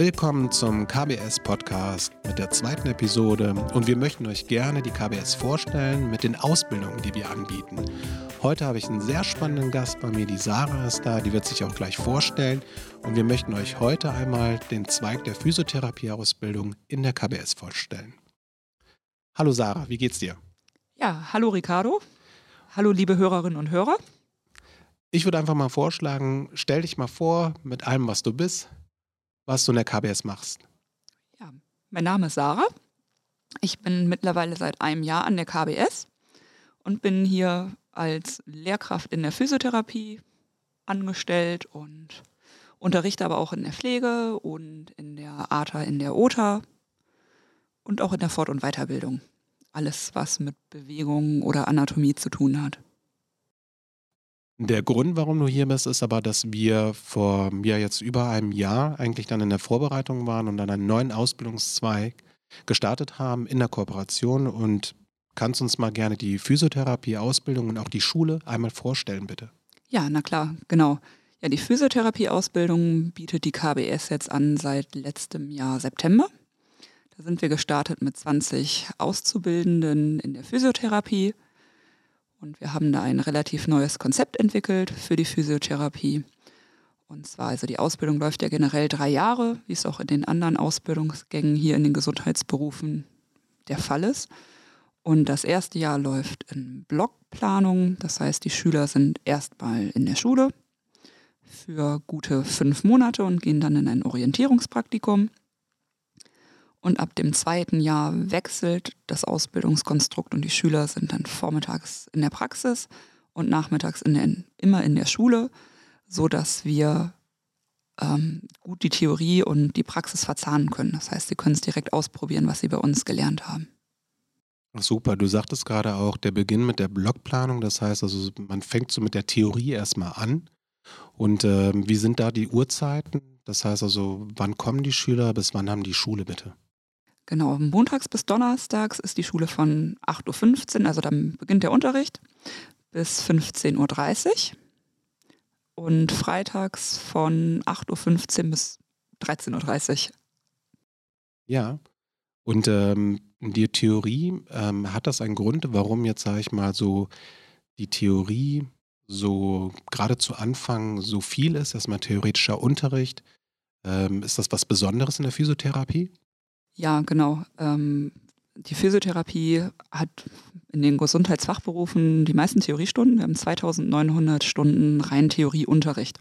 Willkommen zum KBS Podcast mit der zweiten Episode und wir möchten euch gerne die KBS vorstellen mit den Ausbildungen, die wir anbieten. Heute habe ich einen sehr spannenden Gast bei mir, die Sarah ist da, die wird sich auch gleich vorstellen und wir möchten euch heute einmal den Zweig der Physiotherapieausbildung in der KBS vorstellen. Hallo Sarah, wie geht's dir? Ja, hallo Ricardo. Hallo liebe Hörerinnen und Hörer. Ich würde einfach mal vorschlagen, stell dich mal vor mit allem, was du bist, was du in der KBS machst. Ja, mein Name ist Sarah. Ich bin mittlerweile seit einem Jahr an der KBS und bin hier als Lehrkraft in der Physiotherapie angestellt und unterrichte aber auch in der Pflege und in der ATA, in der OTA und auch in der Fort- und Weiterbildung. Alles, was mit Bewegung oder Anatomie zu tun hat. Der Grund, warum du hier bist, ist aber, dass wir vor ja, jetzt über einem Jahr eigentlich dann in der Vorbereitung waren und dann einen neuen Ausbildungszweig gestartet haben in der Kooperation. Und kannst uns mal gerne die Physiotherapie-Ausbildung und auch die Schule einmal vorstellen, bitte? Ja, na klar, genau. Ja, die Physiotherapie-Ausbildung bietet die KBS jetzt an seit letztem Jahr September. Da sind wir gestartet mit 20 Auszubildenden in der Physiotherapie. Und wir haben da ein relativ neues Konzept entwickelt für die Physiotherapie. Und zwar, also die Ausbildung läuft ja generell drei Jahre, wie es auch in den anderen Ausbildungsgängen hier in den Gesundheitsberufen der Fall ist. Und das erste Jahr läuft in Blockplanung. Das heißt, die Schüler sind erstmal in der Schule für gute fünf Monate und gehen dann in ein Orientierungspraktikum. Und ab dem zweiten Jahr wechselt das Ausbildungskonstrukt und die Schüler sind dann vormittags in der Praxis und nachmittags in der, immer in der Schule, so dass wir ähm, gut die Theorie und die Praxis verzahnen können. Das heißt, sie können es direkt ausprobieren, was sie bei uns gelernt haben. Super, du sagtest gerade auch der Beginn mit der Blockplanung. Das heißt also, man fängt so mit der Theorie erstmal an. Und äh, wie sind da die Uhrzeiten? Das heißt also, wann kommen die Schüler, bis wann haben die Schule bitte? Genau, montags bis donnerstags ist die Schule von 8.15 Uhr, also dann beginnt der Unterricht, bis 15.30 Uhr. Und freitags von 8.15 Uhr bis 13.30 Uhr. Ja, und ähm, die Theorie, ähm, hat das einen Grund, warum jetzt, sage ich mal, so die Theorie so gerade zu Anfang so viel ist, erstmal theoretischer Unterricht? Ähm, ist das was Besonderes in der Physiotherapie? Ja, genau. Ähm, die Physiotherapie hat in den Gesundheitsfachberufen die meisten Theoriestunden. Wir haben 2900 Stunden rein Theorieunterricht.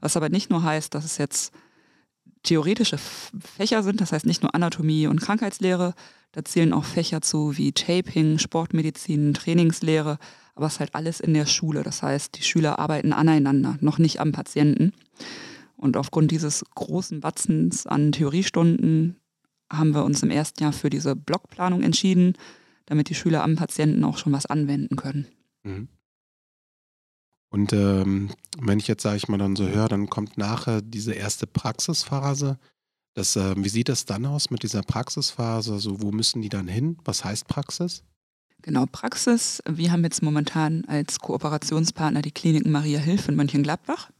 Was aber nicht nur heißt, dass es jetzt theoretische Fächer sind, das heißt nicht nur Anatomie und Krankheitslehre, da zählen auch Fächer zu wie Taping, Sportmedizin, Trainingslehre, aber es ist halt alles in der Schule. Das heißt, die Schüler arbeiten aneinander, noch nicht am Patienten. Und aufgrund dieses großen Batzens an Theoriestunden haben wir uns im ersten Jahr für diese Blockplanung entschieden, damit die Schüler am Patienten auch schon was anwenden können. Mhm. Und ähm, wenn ich jetzt, sage ich mal, dann so höre, dann kommt nachher diese erste Praxisphase. Das, äh, wie sieht das dann aus mit dieser Praxisphase? Also wo müssen die dann hin? Was heißt Praxis? Genau, Praxis. Wir haben jetzt momentan als Kooperationspartner die Kliniken Maria Hilf in Mönchengladbach.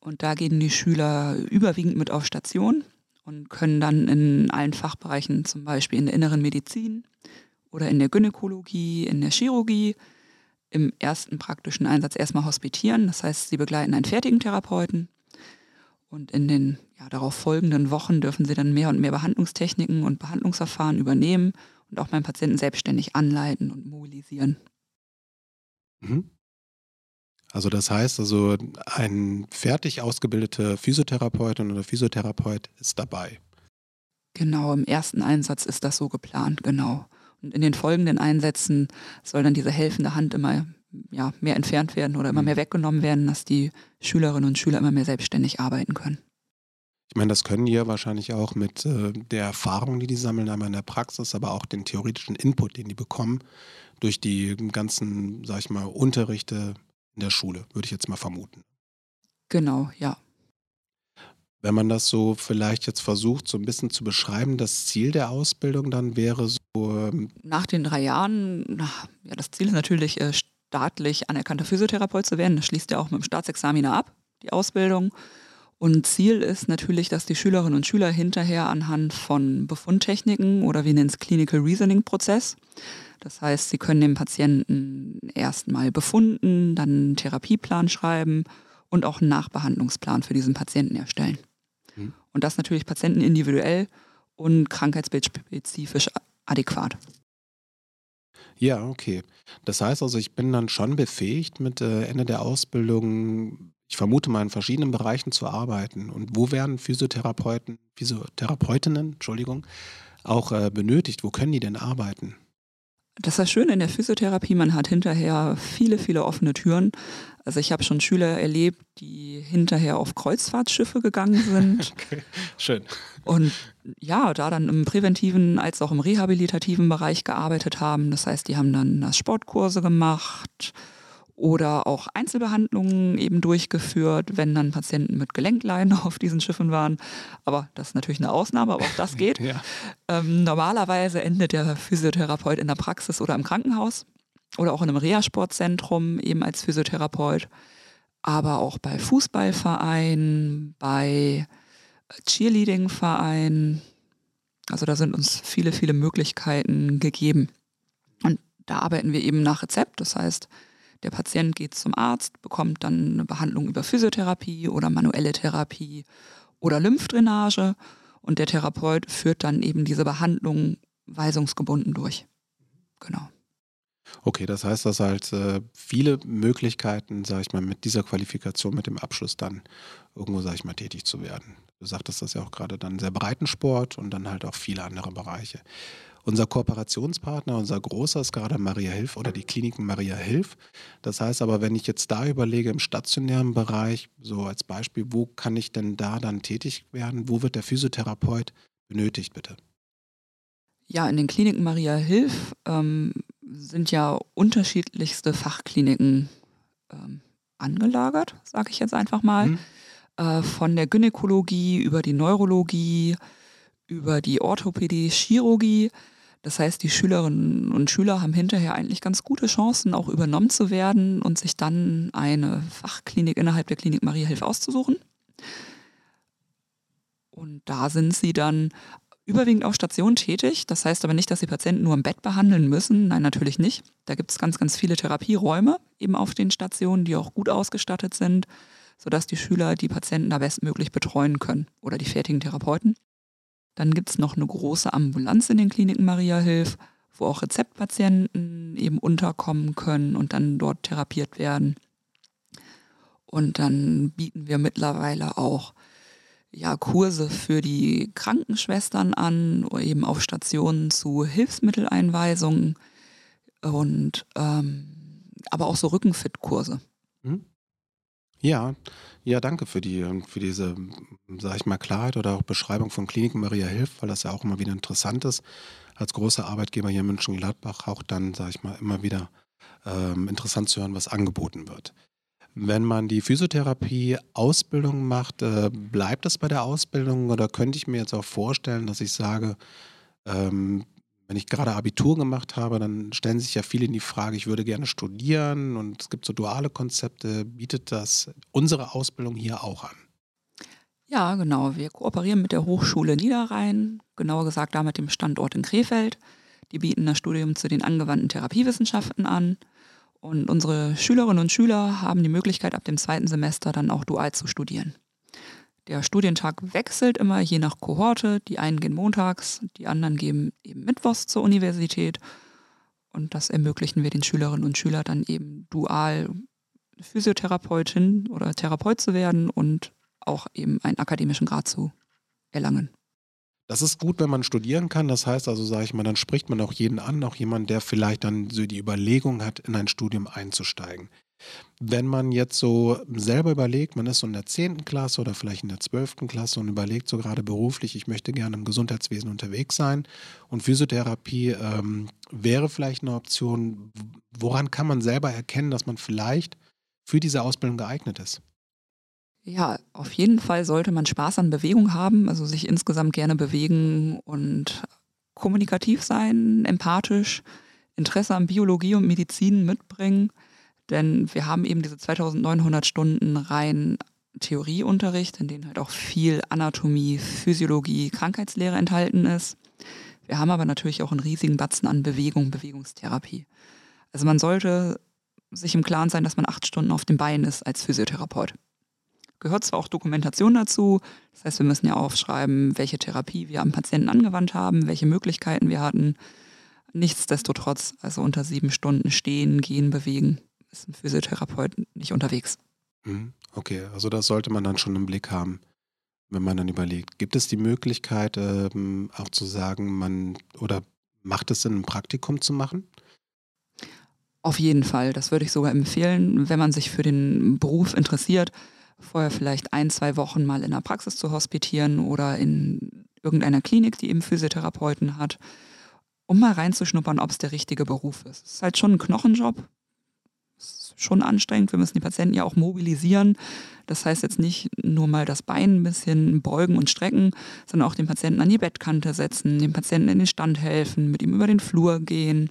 Und da gehen die Schüler überwiegend mit auf Station und können dann in allen Fachbereichen, zum Beispiel in der inneren Medizin oder in der Gynäkologie, in der Chirurgie, im ersten praktischen Einsatz erstmal hospitieren. Das heißt, sie begleiten einen fertigen Therapeuten. Und in den ja, darauf folgenden Wochen dürfen sie dann mehr und mehr Behandlungstechniken und Behandlungsverfahren übernehmen und auch beim Patienten selbstständig anleiten und mobilisieren. Mhm. Also das heißt also, ein fertig ausgebildeter Physiotherapeutin oder Physiotherapeut ist dabei. Genau, im ersten Einsatz ist das so geplant, genau. Und in den folgenden Einsätzen soll dann diese helfende Hand immer ja, mehr entfernt werden oder immer mhm. mehr weggenommen werden, dass die Schülerinnen und Schüler immer mehr selbstständig arbeiten können. Ich meine, das können die ja wahrscheinlich auch mit äh, der Erfahrung, die die sammeln, einmal in der Praxis, aber auch den theoretischen Input, den die bekommen, durch die ganzen, sag ich mal, Unterrichte, in der Schule, würde ich jetzt mal vermuten. Genau, ja. Wenn man das so vielleicht jetzt versucht, so ein bisschen zu beschreiben, das Ziel der Ausbildung dann wäre so. Ähm Nach den drei Jahren, ja, das Ziel ist natürlich, äh, staatlich anerkannter Physiotherapeut zu werden. Das schließt ja auch mit dem Staatsexaminer ab, die Ausbildung. Und Ziel ist natürlich, dass die Schülerinnen und Schüler hinterher anhand von Befundtechniken oder wie nennt es Clinical Reasoning Prozess, das heißt, sie können dem Patienten erstmal befunden, dann einen Therapieplan schreiben und auch einen Nachbehandlungsplan für diesen Patienten erstellen. Mhm. Und das natürlich Patienten individuell und krankheitsbildspezifisch adäquat. Ja, okay. Das heißt also, ich bin dann schon befähigt, mit äh, Ende der Ausbildung, ich vermute mal, in verschiedenen Bereichen zu arbeiten. Und wo werden Physiotherapeuten, Physiotherapeutinnen, Entschuldigung, auch äh, benötigt? Wo können die denn arbeiten? Das ist das Schöne in der Physiotherapie, man hat hinterher viele, viele offene Türen. Also ich habe schon Schüler erlebt, die hinterher auf Kreuzfahrtschiffe gegangen sind. Okay. Schön. Und ja, da dann im präventiven als auch im rehabilitativen Bereich gearbeitet haben. Das heißt, die haben dann Sportkurse gemacht, oder auch Einzelbehandlungen eben durchgeführt, wenn dann Patienten mit Gelenkleiden auf diesen Schiffen waren. Aber das ist natürlich eine Ausnahme, aber auch das geht. ja. ähm, normalerweise endet der Physiotherapeut in der Praxis oder im Krankenhaus oder auch in einem Reha-Sportzentrum eben als Physiotherapeut. Aber auch bei Fußballvereinen, bei Cheerleading-Vereinen. Also da sind uns viele, viele Möglichkeiten gegeben. Und da arbeiten wir eben nach Rezept. Das heißt, der Patient geht zum Arzt, bekommt dann eine Behandlung über Physiotherapie oder manuelle Therapie oder Lymphdrainage und der Therapeut führt dann eben diese Behandlung weisungsgebunden durch. Genau. Okay, das heißt, dass halt äh, viele Möglichkeiten, sage ich mal, mit dieser Qualifikation, mit dem Abschluss dann irgendwo, sage ich mal, tätig zu werden. Du sagtest das ja auch gerade dann sehr breiten Sport und dann halt auch viele andere Bereiche. Unser Kooperationspartner, unser großer ist gerade Maria Hilf oder die Kliniken Maria Hilf. Das heißt aber, wenn ich jetzt da überlege im stationären Bereich, so als Beispiel, wo kann ich denn da dann tätig werden? Wo wird der Physiotherapeut benötigt, bitte? Ja, in den Kliniken Maria Hilf ähm, sind ja unterschiedlichste Fachkliniken ähm, angelagert, sage ich jetzt einfach mal. Hm. Äh, von der Gynäkologie über die Neurologie, über die Orthopädie, Chirurgie. Das heißt, die Schülerinnen und Schüler haben hinterher eigentlich ganz gute Chancen, auch übernommen zu werden und sich dann eine Fachklinik innerhalb der Klinik Maria Hilf auszusuchen. Und da sind sie dann überwiegend auf Station tätig. Das heißt aber nicht, dass sie Patienten nur im Bett behandeln müssen. Nein, natürlich nicht. Da gibt es ganz, ganz viele Therapieräume eben auf den Stationen, die auch gut ausgestattet sind, sodass die Schüler die Patienten da bestmöglich betreuen können oder die fertigen Therapeuten. Dann gibt es noch eine große Ambulanz in den Kliniken Maria Hilf, wo auch Rezeptpatienten eben unterkommen können und dann dort therapiert werden. Und dann bieten wir mittlerweile auch ja, Kurse für die Krankenschwestern an, eben auf Stationen zu Hilfsmitteleinweisungen und ähm, aber auch so Rückenfit-Kurse. Ja, ja, danke für die für diese, sage ich mal, Klarheit oder auch Beschreibung von Kliniken Maria Hilf, weil das ja auch immer wieder interessant ist, als großer Arbeitgeber hier in München-Gladbach auch dann, sage ich mal, immer wieder ähm, interessant zu hören, was angeboten wird. Wenn man die Physiotherapie-Ausbildung macht, äh, bleibt es bei der Ausbildung oder könnte ich mir jetzt auch vorstellen, dass ich sage, ähm, wenn ich gerade Abitur gemacht habe, dann stellen sich ja viele in die Frage, ich würde gerne studieren und es gibt so duale Konzepte. Bietet das unsere Ausbildung hier auch an? Ja, genau. Wir kooperieren mit der Hochschule Niederrhein, genauer gesagt da mit dem Standort in Krefeld. Die bieten das Studium zu den angewandten Therapiewissenschaften an. Und unsere Schülerinnen und Schüler haben die Möglichkeit, ab dem zweiten Semester dann auch dual zu studieren. Der Studientag wechselt immer je nach Kohorte. Die einen gehen montags, die anderen gehen eben mittwochs zur Universität. Und das ermöglichen wir den Schülerinnen und Schülern dann eben dual Physiotherapeutin oder Therapeut zu werden und auch eben einen akademischen Grad zu erlangen. Das ist gut, wenn man studieren kann. Das heißt also, sage ich mal, dann spricht man auch jeden an, auch jemand, der vielleicht dann so die Überlegung hat, in ein Studium einzusteigen. Wenn man jetzt so selber überlegt, man ist so in der 10. Klasse oder vielleicht in der 12. Klasse und überlegt so gerade beruflich, ich möchte gerne im Gesundheitswesen unterwegs sein und Physiotherapie ähm, wäre vielleicht eine Option. Woran kann man selber erkennen, dass man vielleicht für diese Ausbildung geeignet ist? Ja, auf jeden Fall sollte man Spaß an Bewegung haben, also sich insgesamt gerne bewegen und kommunikativ sein, empathisch, Interesse an Biologie und Medizin mitbringen. Denn wir haben eben diese 2900 Stunden rein Theorieunterricht, in dem halt auch viel Anatomie, Physiologie, Krankheitslehre enthalten ist. Wir haben aber natürlich auch einen riesigen Batzen an Bewegung, Bewegungstherapie. Also man sollte sich im Klaren sein, dass man acht Stunden auf dem Bein ist als Physiotherapeut. Gehört zwar auch Dokumentation dazu, das heißt, wir müssen ja aufschreiben, welche Therapie wir am Patienten angewandt haben, welche Möglichkeiten wir hatten. Nichtsdestotrotz, also unter sieben Stunden stehen, gehen, bewegen, ist ein Physiotherapeut nicht unterwegs. Mhm. Okay, also das sollte man dann schon im Blick haben, wenn man dann überlegt. Gibt es die Möglichkeit, ähm, auch zu sagen, man oder macht es Sinn, ein Praktikum zu machen? Auf jeden Fall. Das würde ich sogar empfehlen, wenn man sich für den Beruf interessiert, vorher vielleicht ein, zwei Wochen mal in der Praxis zu hospitieren oder in irgendeiner Klinik, die eben Physiotherapeuten hat, um mal reinzuschnuppern, ob es der richtige Beruf ist. Es ist halt schon ein Knochenjob. Ist schon anstrengend. Wir müssen die Patienten ja auch mobilisieren. Das heißt jetzt nicht nur mal das Bein ein bisschen beugen und strecken, sondern auch den Patienten an die Bettkante setzen, dem Patienten in den Stand helfen, mit ihm über den Flur gehen.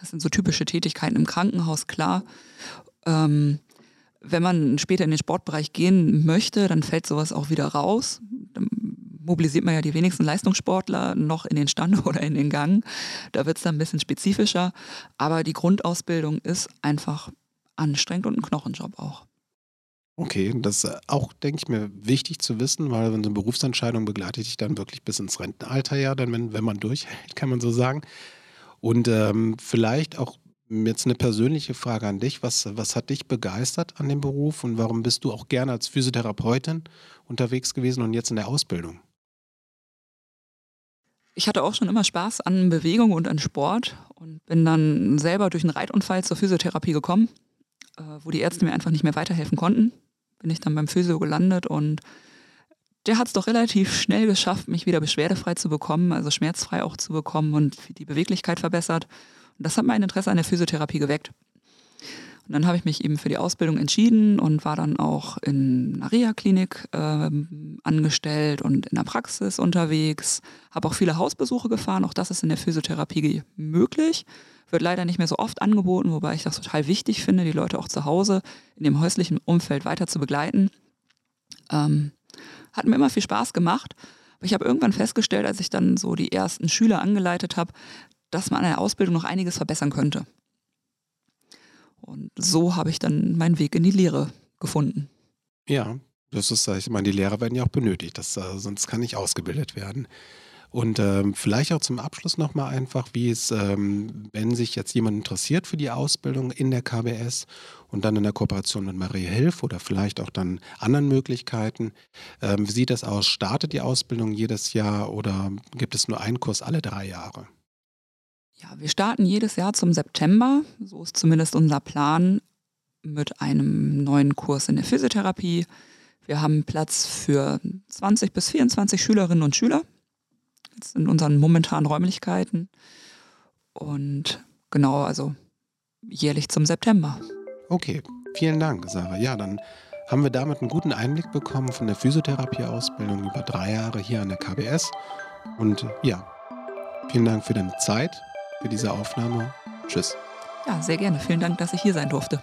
Das sind so typische Tätigkeiten im Krankenhaus, klar. Ähm, wenn man später in den Sportbereich gehen möchte, dann fällt sowas auch wieder raus. Mobilisiert man ja die wenigsten Leistungssportler noch in den Stand oder in den Gang. Da wird es dann ein bisschen spezifischer. Aber die Grundausbildung ist einfach anstrengend und ein Knochenjob auch. Okay, das ist auch, denke ich mir, wichtig zu wissen, weil so eine Berufsentscheidung begleitet dich dann wirklich bis ins Rentenalter, ja, dann wenn, wenn man durchhält, kann man so sagen. Und ähm, vielleicht auch Jetzt eine persönliche Frage an dich. Was, was hat dich begeistert an dem Beruf und warum bist du auch gerne als Physiotherapeutin unterwegs gewesen und jetzt in der Ausbildung? Ich hatte auch schon immer Spaß an Bewegung und an Sport und bin dann selber durch einen Reitunfall zur Physiotherapie gekommen, äh, wo die Ärzte mir einfach nicht mehr weiterhelfen konnten. Bin ich dann beim Physio gelandet und der hat es doch relativ schnell geschafft, mich wieder beschwerdefrei zu bekommen, also schmerzfrei auch zu bekommen und die Beweglichkeit verbessert. Und das hat mein Interesse an der Physiotherapie geweckt. Und dann habe ich mich eben für die Ausbildung entschieden und war dann auch in einer Reha-Klinik äh, angestellt und in der Praxis unterwegs. Habe auch viele Hausbesuche gefahren. Auch das ist in der Physiotherapie möglich. Wird leider nicht mehr so oft angeboten, wobei ich das total wichtig finde, die Leute auch zu Hause in dem häuslichen Umfeld weiter zu begleiten. Ähm, hat mir immer viel Spaß gemacht. Aber ich habe irgendwann festgestellt, als ich dann so die ersten Schüler angeleitet habe, dass man an der Ausbildung noch einiges verbessern könnte. Und so habe ich dann meinen Weg in die Lehre gefunden. Ja, das ist, ich meine, die Lehrer werden ja auch benötigt, das, äh, sonst kann nicht ausgebildet werden. Und ähm, vielleicht auch zum Abschluss nochmal einfach, wie es, ähm, wenn sich jetzt jemand interessiert für die Ausbildung in der KBS und dann in der Kooperation mit Marie Hilf oder vielleicht auch dann anderen Möglichkeiten, ähm, wie sieht das aus? Startet die Ausbildung jedes Jahr oder gibt es nur einen Kurs alle drei Jahre? Ja, wir starten jedes Jahr zum September, so ist zumindest unser Plan, mit einem neuen Kurs in der Physiotherapie. Wir haben Platz für 20 bis 24 Schülerinnen und Schüler jetzt in unseren momentanen Räumlichkeiten. Und genau, also jährlich zum September. Okay, vielen Dank, Sarah. Ja, dann haben wir damit einen guten Einblick bekommen von der Physiotherapieausbildung über drei Jahre hier an der KBS. Und ja, vielen Dank für deine Zeit für diese Aufnahme. Tschüss. Ja, sehr gerne. Vielen Dank, dass ich hier sein durfte.